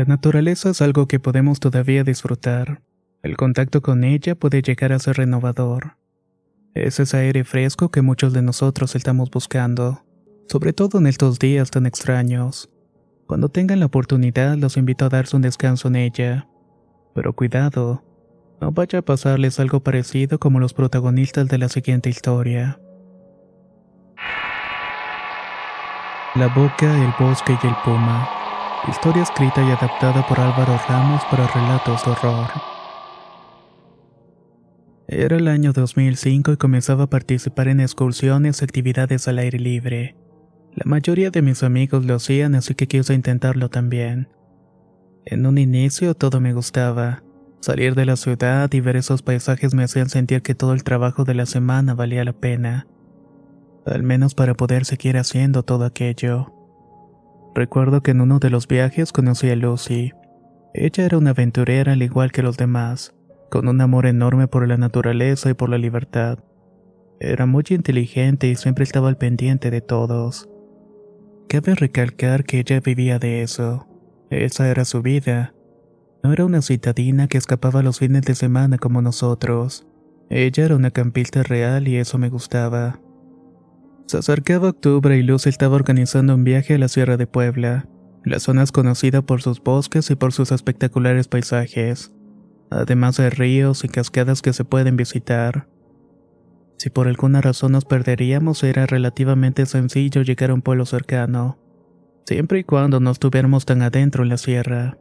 La naturaleza es algo que podemos todavía disfrutar. El contacto con ella puede llegar a ser renovador. Es ese aire fresco que muchos de nosotros estamos buscando, sobre todo en estos días tan extraños. Cuando tengan la oportunidad, los invito a darse un descanso en ella. Pero cuidado, no vaya a pasarles algo parecido como los protagonistas de la siguiente historia. La boca, el bosque y el puma. Historia escrita y adaptada por Álvaro Ramos para relatos de horror. Era el año 2005 y comenzaba a participar en excursiones y actividades al aire libre. La mayoría de mis amigos lo hacían, así que quise intentarlo también. En un inicio todo me gustaba. Salir de la ciudad y ver esos paisajes me hacían sentir que todo el trabajo de la semana valía la pena. Al menos para poder seguir haciendo todo aquello. Recuerdo que en uno de los viajes conocí a Lucy. Ella era una aventurera al igual que los demás, con un amor enorme por la naturaleza y por la libertad. Era muy inteligente y siempre estaba al pendiente de todos. Cabe recalcar que ella vivía de eso. Esa era su vida. No era una citadina que escapaba los fines de semana como nosotros. Ella era una campista real y eso me gustaba. Se acercaba octubre y Luz estaba organizando un viaje a la Sierra de Puebla. La zona es conocida por sus bosques y por sus espectaculares paisajes, además de ríos y cascadas que se pueden visitar. Si por alguna razón nos perderíamos, era relativamente sencillo llegar a un pueblo cercano, siempre y cuando no estuviéramos tan adentro en la sierra.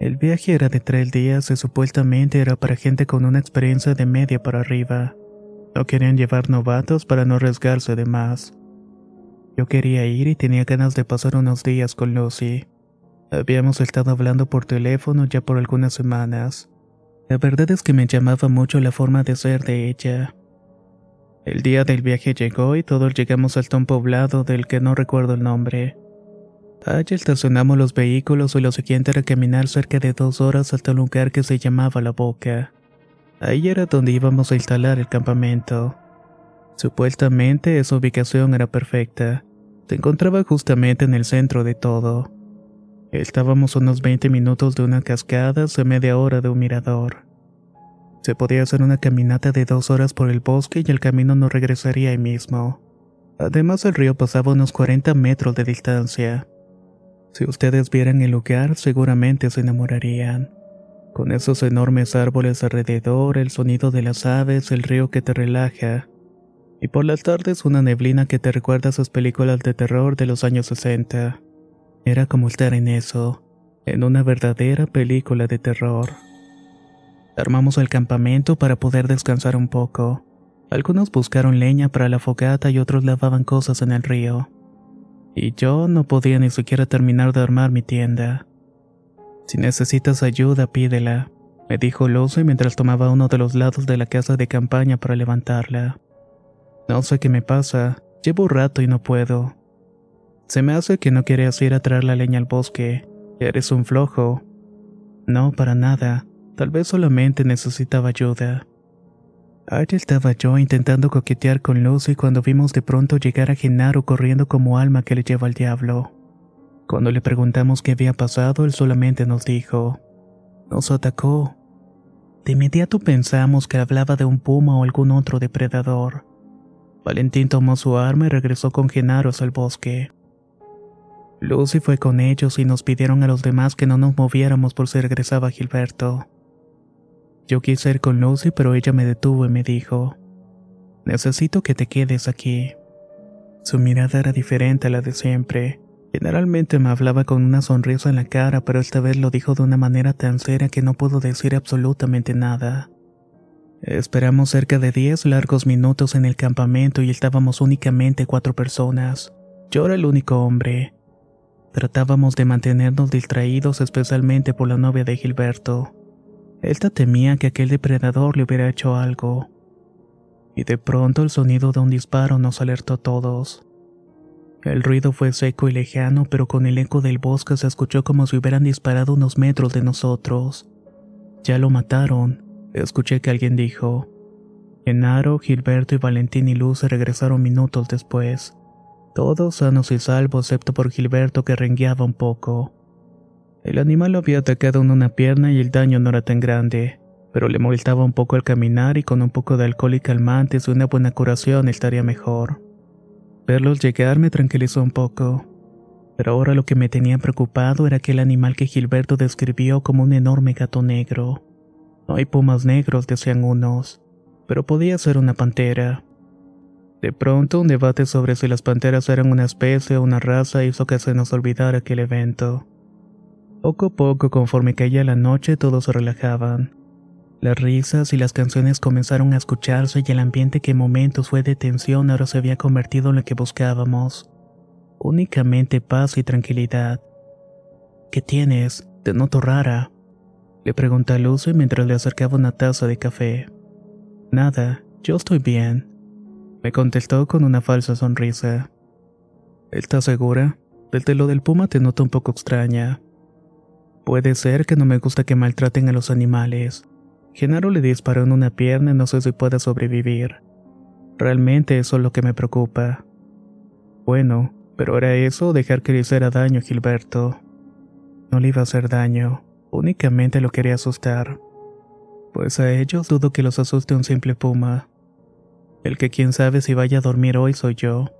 El viaje era de tres días y supuestamente era para gente con una experiencia de media para arriba. No querían llevar novatos para no arriesgarse de más. Yo quería ir y tenía ganas de pasar unos días con Lucy. Habíamos estado hablando por teléfono ya por algunas semanas. La verdad es que me llamaba mucho la forma de ser de ella. El día del viaje llegó y todos llegamos hasta un poblado del que no recuerdo el nombre. Allí estacionamos los vehículos y lo siguiente era caminar cerca de dos horas hasta un lugar que se llamaba La Boca. Ahí era donde íbamos a instalar el campamento. Supuestamente esa ubicación era perfecta. Se encontraba justamente en el centro de todo. Estábamos unos 20 minutos de una cascada a media hora de un mirador. Se podía hacer una caminata de dos horas por el bosque y el camino no regresaría ahí mismo. Además el río pasaba unos 40 metros de distancia. Si ustedes vieran el lugar seguramente se enamorarían con esos enormes árboles alrededor, el sonido de las aves, el río que te relaja, y por las tardes una neblina que te recuerda a esas películas de terror de los años 60. Era como estar en eso, en una verdadera película de terror. Armamos el campamento para poder descansar un poco. Algunos buscaron leña para la fogata y otros lavaban cosas en el río. Y yo no podía ni siquiera terminar de armar mi tienda. Si necesitas ayuda, pídela, me dijo Lucy mientras tomaba uno de los lados de la casa de campaña para levantarla. No sé qué me pasa, llevo un rato y no puedo. Se me hace que no querías ir a traer la leña al bosque, eres un flojo. No, para nada, tal vez solamente necesitaba ayuda. Allí estaba yo intentando coquetear con Lucy cuando vimos de pronto llegar a Genaro corriendo como alma que le lleva al diablo. Cuando le preguntamos qué había pasado, él solamente nos dijo, nos atacó. De inmediato pensamos que hablaba de un puma o algún otro depredador. Valentín tomó su arma y regresó con Genaro el bosque. Lucy fue con ellos y nos pidieron a los demás que no nos moviéramos por si regresaba Gilberto. Yo quise ir con Lucy, pero ella me detuvo y me dijo, Necesito que te quedes aquí. Su mirada era diferente a la de siempre. Generalmente me hablaba con una sonrisa en la cara, pero esta vez lo dijo de una manera tan seria que no pudo decir absolutamente nada. Esperamos cerca de diez largos minutos en el campamento y estábamos únicamente cuatro personas. Yo era el único hombre. Tratábamos de mantenernos distraídos especialmente por la novia de Gilberto. Elta temía que aquel depredador le hubiera hecho algo. Y de pronto el sonido de un disparo nos alertó a todos. El ruido fue seco y lejano, pero con el eco del bosque se escuchó como si hubieran disparado unos metros de nosotros. Ya lo mataron, escuché que alguien dijo. Genaro, Gilberto y Valentín y Luz regresaron minutos después. Todos sanos y salvos, excepto por Gilberto que rengueaba un poco. El animal lo había atacado en una pierna y el daño no era tan grande, pero le molestaba un poco el caminar y con un poco de alcohol y calmantes y una buena curación estaría mejor. Verlos llegar me tranquilizó un poco. Pero ahora lo que me tenía preocupado era aquel animal que Gilberto describió como un enorme gato negro. No hay pumas negros, decían unos, pero podía ser una pantera. De pronto, un debate sobre si las panteras eran una especie o una raza hizo que se nos olvidara aquel evento. Poco a poco, conforme caía la noche, todos se relajaban. Las risas y las canciones comenzaron a escucharse y el ambiente que en momentos fue de tensión ahora se había convertido en lo que buscábamos. Únicamente paz y tranquilidad. ¿Qué tienes? Te noto rara. Le pregunté a Lucy mientras le acercaba una taza de café. Nada, yo estoy bien. Me contestó con una falsa sonrisa. ¿Estás segura? Desde lo del puma te noto un poco extraña. Puede ser que no me gusta que maltraten a los animales. Genaro le disparó en una pierna y no sé si pueda sobrevivir. Realmente eso es lo que me preocupa. Bueno, pero era eso dejar que le hiciera daño Gilberto. No le iba a hacer daño, únicamente lo quería asustar. Pues a ellos dudo que los asuste un simple puma. El que quién sabe si vaya a dormir hoy soy yo.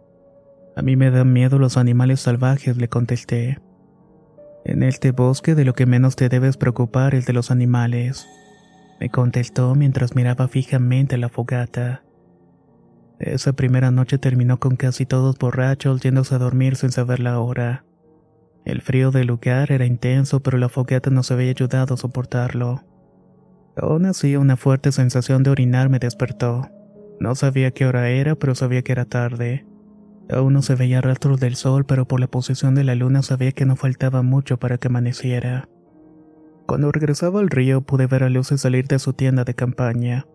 A mí me dan miedo los animales salvajes, le contesté. En este bosque de lo que menos te debes preocupar es de los animales me contestó mientras miraba fijamente la fogata. Esa primera noche terminó con casi todos borrachos yéndose a dormir sin saber la hora. El frío del lugar era intenso, pero la fogata nos había ayudado a soportarlo. Aún así, una fuerte sensación de orinar me despertó. No sabía qué hora era, pero sabía que era tarde. Aún no se veía rastros del sol, pero por la posición de la luna sabía que no faltaba mucho para que amaneciera. Cuando regresaba al río pude ver a Lucy salir de su tienda de campaña.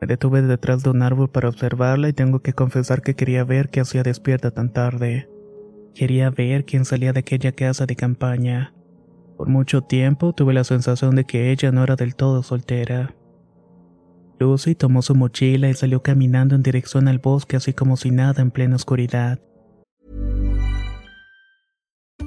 Me detuve detrás de un árbol para observarla y tengo que confesar que quería ver qué hacía despierta tan tarde. Quería ver quién salía de aquella casa de campaña. Por mucho tiempo tuve la sensación de que ella no era del todo soltera. Lucy tomó su mochila y salió caminando en dirección al bosque así como si nada en plena oscuridad.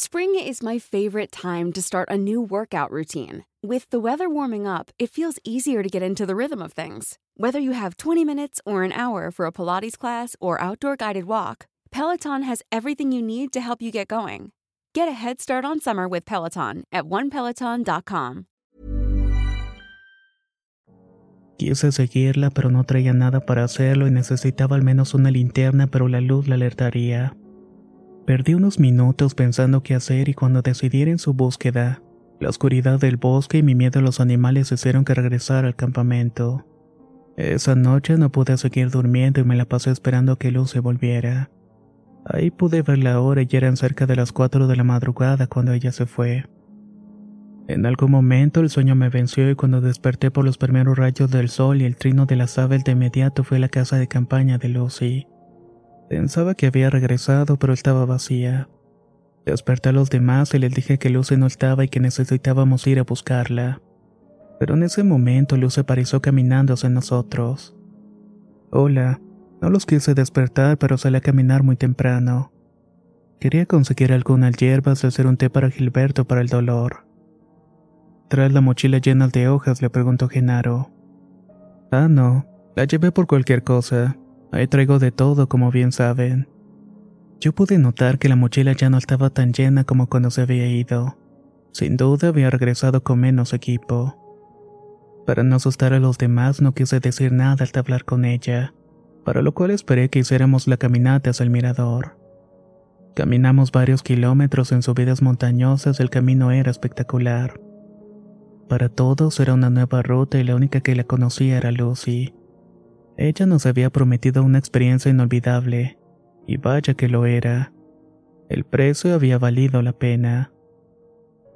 Spring is my favorite time to start a new workout routine. With the weather warming up, it feels easier to get into the rhythm of things. Whether you have 20 minutes or an hour for a Pilates class or outdoor guided walk, Peloton has everything you need to help you get going. Get a head start on summer with Peloton at onepeloton.com. Quise seguirla, pero no traía nada para hacerlo y necesitaba al menos una linterna, pero la luz la alertaría. Perdí unos minutos pensando qué hacer y cuando decidí ir en su búsqueda, la oscuridad del bosque y mi miedo a los animales hicieron que regresara al campamento. Esa noche no pude seguir durmiendo y me la pasé esperando a que Luz se volviera. Ahí pude ver la hora y eran cerca de las 4 de la madrugada cuando ella se fue. En algún momento el sueño me venció y cuando desperté por los primeros rayos del sol y el trino de las aves de inmediato fue a la casa de campaña de Lucy. Pensaba que había regresado, pero estaba vacía. Desperté a los demás y les dije que Luce no estaba y que necesitábamos ir a buscarla. Pero en ese momento Luce apareció caminando hacia nosotros. Hola, No los quise despertar, pero salí a caminar muy temprano. Quería conseguir algunas hierbas y hacer un té para Gilberto para el dolor. Tras la mochila llena de hojas, le preguntó Genaro. Ah, no, la llevé por cualquier cosa. Ahí traigo de todo, como bien saben. Yo pude notar que la mochila ya no estaba tan llena como cuando se había ido. Sin duda había regresado con menos equipo. Para no asustar a los demás no quise decir nada al hablar con ella, para lo cual esperé que hiciéramos la caminata hacia el mirador. Caminamos varios kilómetros en subidas montañosas, el camino era espectacular. Para todos era una nueva ruta y la única que la conocía era Lucy. Ella nos había prometido una experiencia inolvidable, y vaya que lo era. El precio había valido la pena.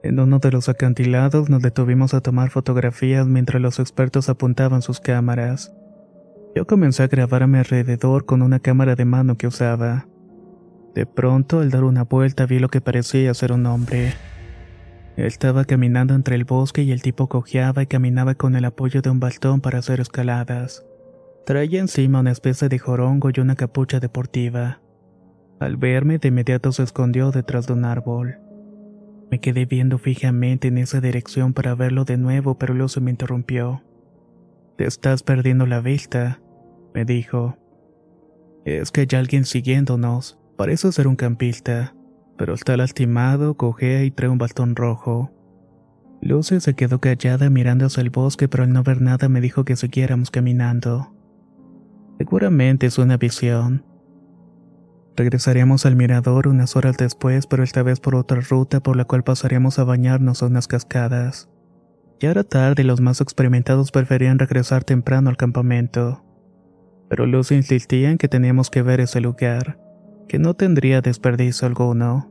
En uno de los acantilados nos detuvimos a tomar fotografías mientras los expertos apuntaban sus cámaras. Yo comencé a grabar a mi alrededor con una cámara de mano que usaba. De pronto, al dar una vuelta, vi lo que parecía ser un hombre. Estaba caminando entre el bosque y el tipo cojeaba y caminaba con el apoyo de un bastón para hacer escaladas. Traía encima una especie de jorongo y una capucha deportiva. Al verme, de inmediato se escondió detrás de un árbol. Me quedé viendo fijamente en esa dirección para verlo de nuevo, pero luego se me interrumpió. Te estás perdiendo la vista, me dijo. Es que hay alguien siguiéndonos. Parece ser un campista, pero está lastimado, cojea y trae un bastón rojo. Lucy se quedó callada mirando hacia el bosque, pero al no ver nada me dijo que siguiéramos caminando. Seguramente es una visión. Regresaríamos al mirador unas horas después, pero esta vez por otra ruta por la cual pasaríamos a bañarnos a unas cascadas. Ya era tarde y los más experimentados preferían regresar temprano al campamento. Pero Lucy insistía en que teníamos que ver ese lugar, que no tendría desperdicio alguno.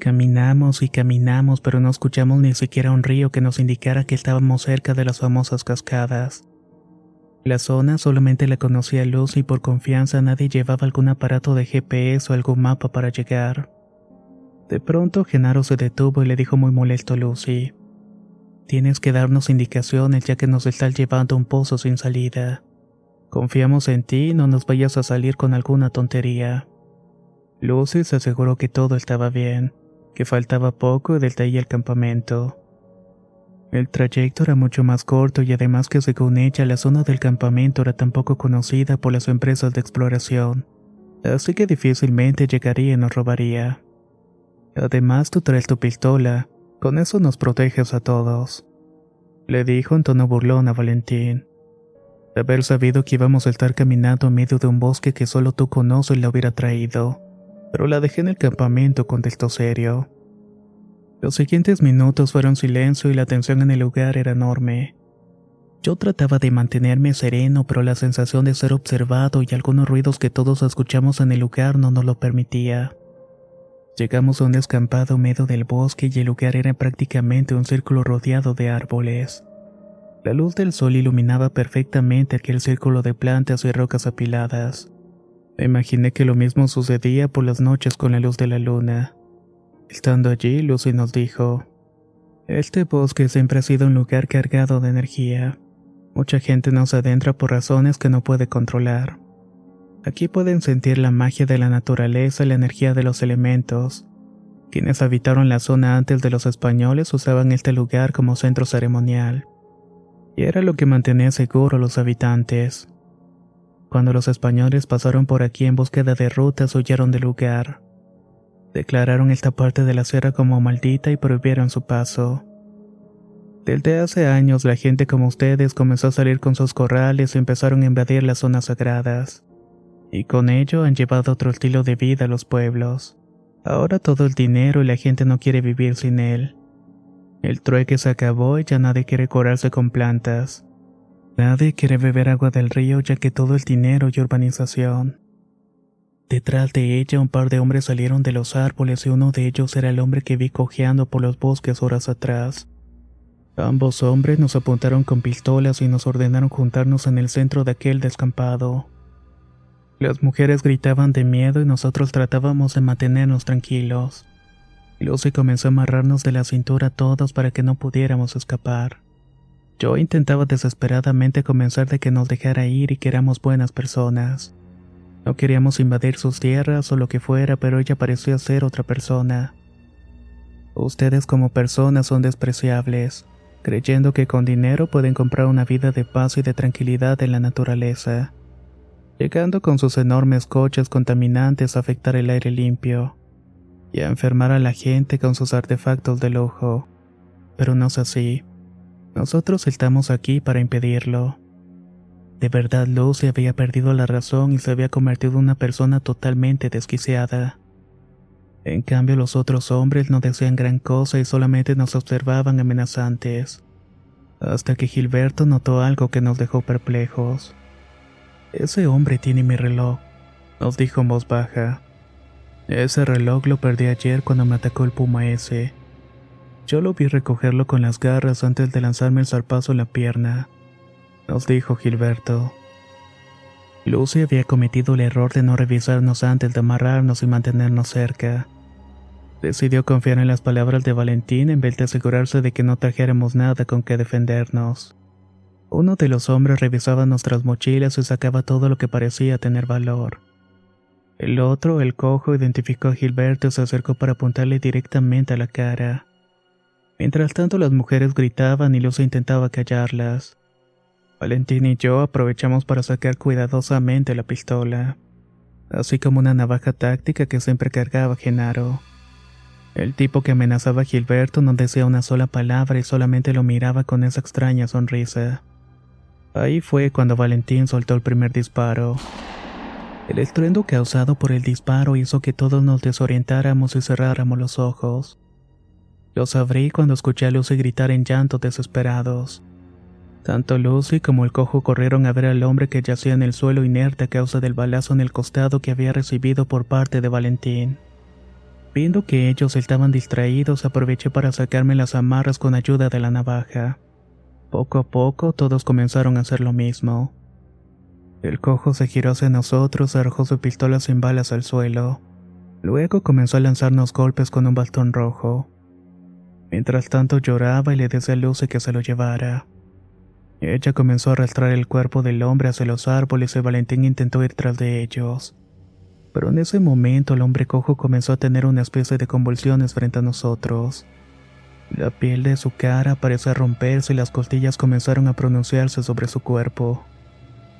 Caminamos y caminamos, pero no escuchamos ni siquiera un río que nos indicara que estábamos cerca de las famosas cascadas. La zona solamente la conocía Lucy y por confianza nadie llevaba algún aparato de GPS o algún mapa para llegar. De pronto Genaro se detuvo y le dijo muy molesto a Lucy. Tienes que darnos indicaciones ya que nos estás llevando a un pozo sin salida. Confiamos en ti no nos vayas a salir con alguna tontería. Lucy se aseguró que todo estaba bien, que faltaba poco y desde el campamento. El trayecto era mucho más corto y además que según ella la zona del campamento era tan poco conocida por las empresas de exploración, así que difícilmente llegaría y nos robaría. Además tú traes tu pistola, con eso nos proteges a todos. Le dijo en tono burlón a Valentín. De haber sabido que íbamos a estar caminando en medio de un bosque que solo tú conoces la hubiera traído, pero la dejé en el campamento contestó serio. Los siguientes minutos fueron silencio y la tensión en el lugar era enorme. Yo trataba de mantenerme sereno, pero la sensación de ser observado y algunos ruidos que todos escuchamos en el lugar no nos lo permitía. Llegamos a un descampado medio del bosque y el lugar era prácticamente un círculo rodeado de árboles. La luz del sol iluminaba perfectamente aquel círculo de plantas y rocas apiladas. Imaginé que lo mismo sucedía por las noches con la luz de la luna. Estando allí, Lucy nos dijo, Este bosque siempre ha sido un lugar cargado de energía. Mucha gente nos adentra por razones que no puede controlar. Aquí pueden sentir la magia de la naturaleza y la energía de los elementos. Quienes habitaron la zona antes de los españoles usaban este lugar como centro ceremonial. Y era lo que mantenía seguro a los habitantes. Cuando los españoles pasaron por aquí en búsqueda de rutas huyeron del lugar. Declararon esta parte de la sierra como maldita y prohibieron su paso. Desde hace años la gente como ustedes comenzó a salir con sus corrales y empezaron a invadir las zonas sagradas. Y con ello han llevado otro estilo de vida a los pueblos. Ahora todo el dinero y la gente no quiere vivir sin él. El trueque se acabó y ya nadie quiere curarse con plantas. Nadie quiere beber agua del río ya que todo el dinero y urbanización. Detrás de ella un par de hombres salieron de los árboles y uno de ellos era el hombre que vi cojeando por los bosques horas atrás. Ambos hombres nos apuntaron con pistolas y nos ordenaron juntarnos en el centro de aquel descampado. Las mujeres gritaban de miedo y nosotros tratábamos de mantenernos tranquilos. Lucy comenzó a amarrarnos de la cintura a todos para que no pudiéramos escapar. Yo intentaba desesperadamente convencer de que nos dejara ir y que éramos buenas personas. No queríamos invadir sus tierras o lo que fuera, pero ella parecía ser otra persona. Ustedes como personas son despreciables, creyendo que con dinero pueden comprar una vida de paz y de tranquilidad en la naturaleza, llegando con sus enormes coches contaminantes a afectar el aire limpio y a enfermar a la gente con sus artefactos de lujo. Pero no es así. Nosotros estamos aquí para impedirlo. De verdad Lucy había perdido la razón y se había convertido en una persona totalmente desquiciada. En cambio los otros hombres no decían gran cosa y solamente nos observaban amenazantes. Hasta que Gilberto notó algo que nos dejó perplejos. Ese hombre tiene mi reloj, nos dijo en voz baja. Ese reloj lo perdí ayer cuando me atacó el puma ese. Yo lo vi recogerlo con las garras antes de lanzarme el zarpazo en la pierna, nos dijo Gilberto. Lucy había cometido el error de no revisarnos antes de amarrarnos y mantenernos cerca. Decidió confiar en las palabras de Valentín en vez de asegurarse de que no trajéramos nada con que defendernos. Uno de los hombres revisaba nuestras mochilas y sacaba todo lo que parecía tener valor. El otro, el cojo, identificó a Gilberto y se acercó para apuntarle directamente a la cara. Mientras tanto las mujeres gritaban y Lucy intentaba callarlas. Valentín y yo aprovechamos para sacar cuidadosamente la pistola, así como una navaja táctica que siempre cargaba Genaro. El tipo que amenazaba a Gilberto no decía una sola palabra y solamente lo miraba con esa extraña sonrisa. Ahí fue cuando Valentín soltó el primer disparo. El estruendo causado por el disparo hizo que todos nos desorientáramos y cerráramos los ojos. Los abrí cuando escuché a Lucy gritar en llanto desesperados. Tanto Lucy como el cojo corrieron a ver al hombre que yacía en el suelo inerte a causa del balazo en el costado que había recibido por parte de Valentín. Viendo que ellos estaban distraídos, aproveché para sacarme las amarras con ayuda de la navaja. Poco a poco todos comenzaron a hacer lo mismo. El cojo se giró hacia nosotros, arrojó su pistola sin balas al suelo. Luego comenzó a lanzarnos golpes con un bastón rojo. Mientras tanto lloraba y le decía a Lucy que se lo llevara. Ella comenzó a arrastrar el cuerpo del hombre hacia los árboles y Valentín intentó ir tras de ellos pero en ese momento el hombre cojo comenzó a tener una especie de convulsiones frente a nosotros. La piel de su cara pareció a romperse y las costillas comenzaron a pronunciarse sobre su cuerpo.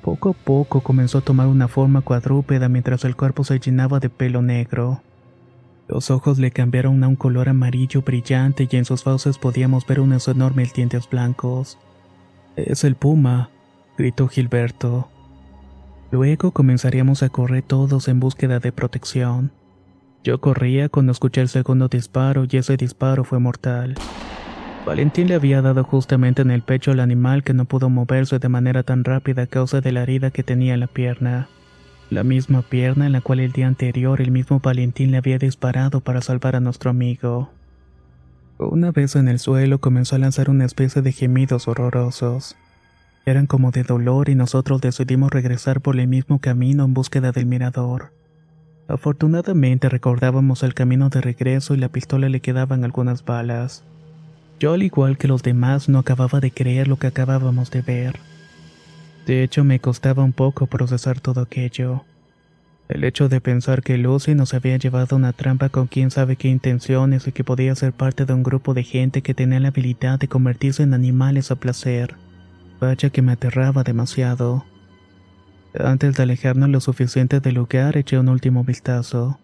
Poco a poco comenzó a tomar una forma cuadrúpeda mientras el cuerpo se llenaba de pelo negro. Los ojos le cambiaron a un color amarillo brillante y en sus fauces podíamos ver unos enormes dientes blancos. Es el puma, gritó Gilberto. Luego comenzaríamos a correr todos en búsqueda de protección. Yo corría cuando escuché el segundo disparo y ese disparo fue mortal. Valentín le había dado justamente en el pecho al animal que no pudo moverse de manera tan rápida a causa de la herida que tenía en la pierna. La misma pierna en la cual el día anterior el mismo Valentín le había disparado para salvar a nuestro amigo. Una vez en el suelo comenzó a lanzar una especie de gemidos horrorosos. Eran como de dolor y nosotros decidimos regresar por el mismo camino en búsqueda del mirador. Afortunadamente recordábamos el camino de regreso y la pistola le quedaban algunas balas. Yo al igual que los demás no acababa de creer lo que acabábamos de ver. De hecho me costaba un poco procesar todo aquello. El hecho de pensar que Lucy nos había llevado una trampa con quién sabe qué intenciones y que podía ser parte de un grupo de gente que tenía la habilidad de convertirse en animales a placer Vaya que me aterraba demasiado. Antes de alejarnos lo suficiente del lugar, eché un último vistazo.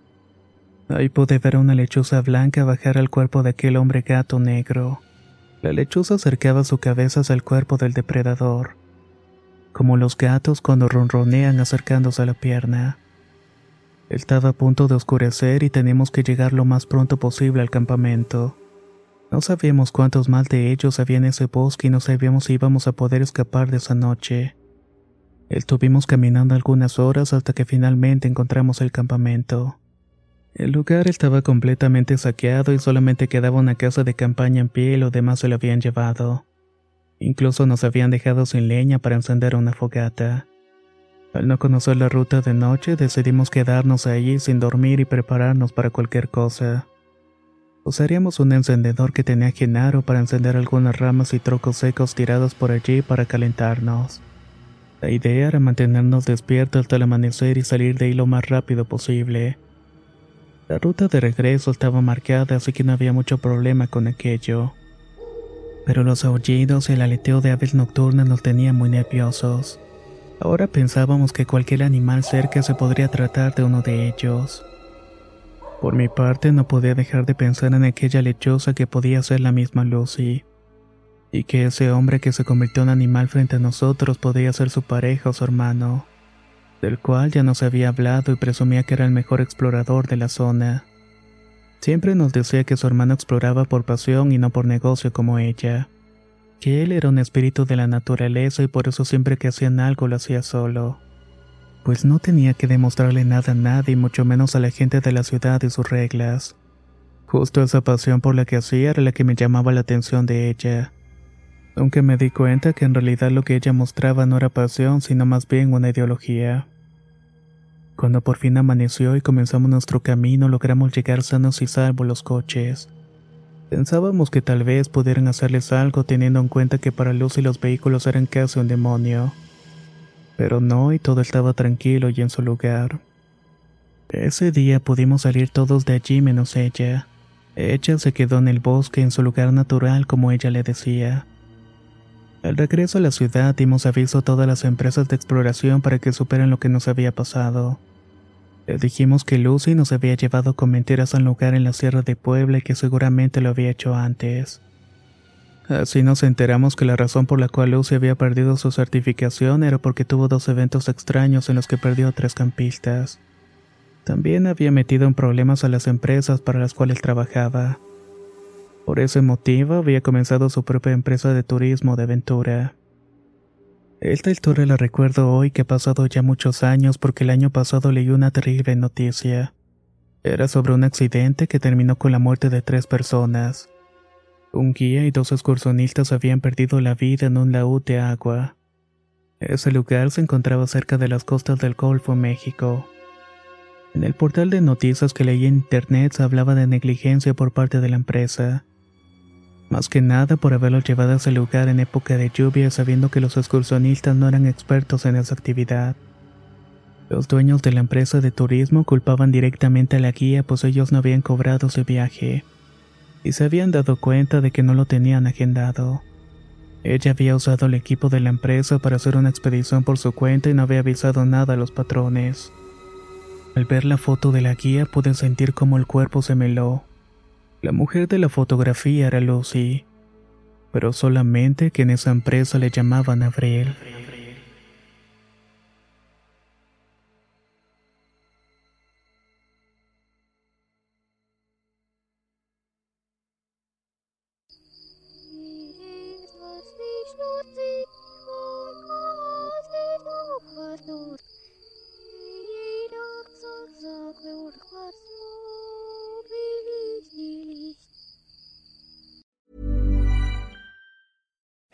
Ahí pude ver a una lechuza blanca bajar al cuerpo de aquel hombre gato negro. La lechuza acercaba su cabeza hacia el cuerpo del depredador, como los gatos cuando ronronean acercándose a la pierna. Estaba a punto de oscurecer y teníamos que llegar lo más pronto posible al campamento. No sabíamos cuántos más de ellos había en ese bosque y no sabíamos si íbamos a poder escapar de esa noche. Estuvimos caminando algunas horas hasta que finalmente encontramos el campamento. El lugar estaba completamente saqueado y solamente quedaba una casa de campaña en pie y lo demás se lo habían llevado. Incluso nos habían dejado sin leña para encender una fogata. Al no conocer la ruta de noche, decidimos quedarnos allí sin dormir y prepararnos para cualquier cosa. Usaríamos un encendedor que tenía Genaro para encender algunas ramas y trocos secos tirados por allí para calentarnos. La idea era mantenernos despiertos hasta el amanecer y salir de ahí lo más rápido posible. La ruta de regreso estaba marcada, así que no había mucho problema con aquello. Pero los aullidos y el aleteo de aves nocturnas nos tenían muy nerviosos. Ahora pensábamos que cualquier animal cerca se podría tratar de uno de ellos. Por mi parte no podía dejar de pensar en aquella lechosa que podía ser la misma Lucy, y que ese hombre que se convirtió en animal frente a nosotros podía ser su pareja o su hermano, del cual ya nos había hablado y presumía que era el mejor explorador de la zona. Siempre nos decía que su hermano exploraba por pasión y no por negocio como ella, que él era un espíritu de la naturaleza y por eso siempre que hacían algo lo hacía solo pues no tenía que demostrarle nada a nadie, mucho menos a la gente de la ciudad y sus reglas. Justo esa pasión por la que hacía era la que me llamaba la atención de ella. Aunque me di cuenta que en realidad lo que ella mostraba no era pasión, sino más bien una ideología. Cuando por fin amaneció y comenzamos nuestro camino, logramos llegar sanos y salvos los coches. Pensábamos que tal vez pudieran hacerles algo teniendo en cuenta que para Lucy los vehículos eran casi un demonio pero no y todo estaba tranquilo y en su lugar. Ese día pudimos salir todos de allí menos ella. Ella se quedó en el bosque en su lugar natural como ella le decía. Al regreso a la ciudad dimos aviso a todas las empresas de exploración para que superen lo que nos había pasado. Le dijimos que Lucy nos había llevado con mentiras a un lugar en la Sierra de Puebla y que seguramente lo había hecho antes. Así nos enteramos que la razón por la cual Lucy había perdido su certificación era porque tuvo dos eventos extraños en los que perdió tres campistas. También había metido en problemas a las empresas para las cuales trabajaba. Por ese motivo había comenzado su propia empresa de turismo de aventura. Esta historia la recuerdo hoy que ha pasado ya muchos años porque el año pasado leí una terrible noticia. Era sobre un accidente que terminó con la muerte de tres personas. Un guía y dos excursionistas habían perdido la vida en un laúd de agua. Ese lugar se encontraba cerca de las costas del Golfo, México. En el portal de noticias que leí en internet se hablaba de negligencia por parte de la empresa. Más que nada por haberlos llevado a ese lugar en época de lluvia sabiendo que los excursionistas no eran expertos en esa actividad. Los dueños de la empresa de turismo culpaban directamente a la guía pues ellos no habían cobrado su viaje y se habían dado cuenta de que no lo tenían agendado. Ella había usado el equipo de la empresa para hacer una expedición por su cuenta y no había avisado nada a los patrones. Al ver la foto de la guía pude sentir como el cuerpo se meló. La mujer de la fotografía era Lucy, pero solamente que en esa empresa le llamaban Abril.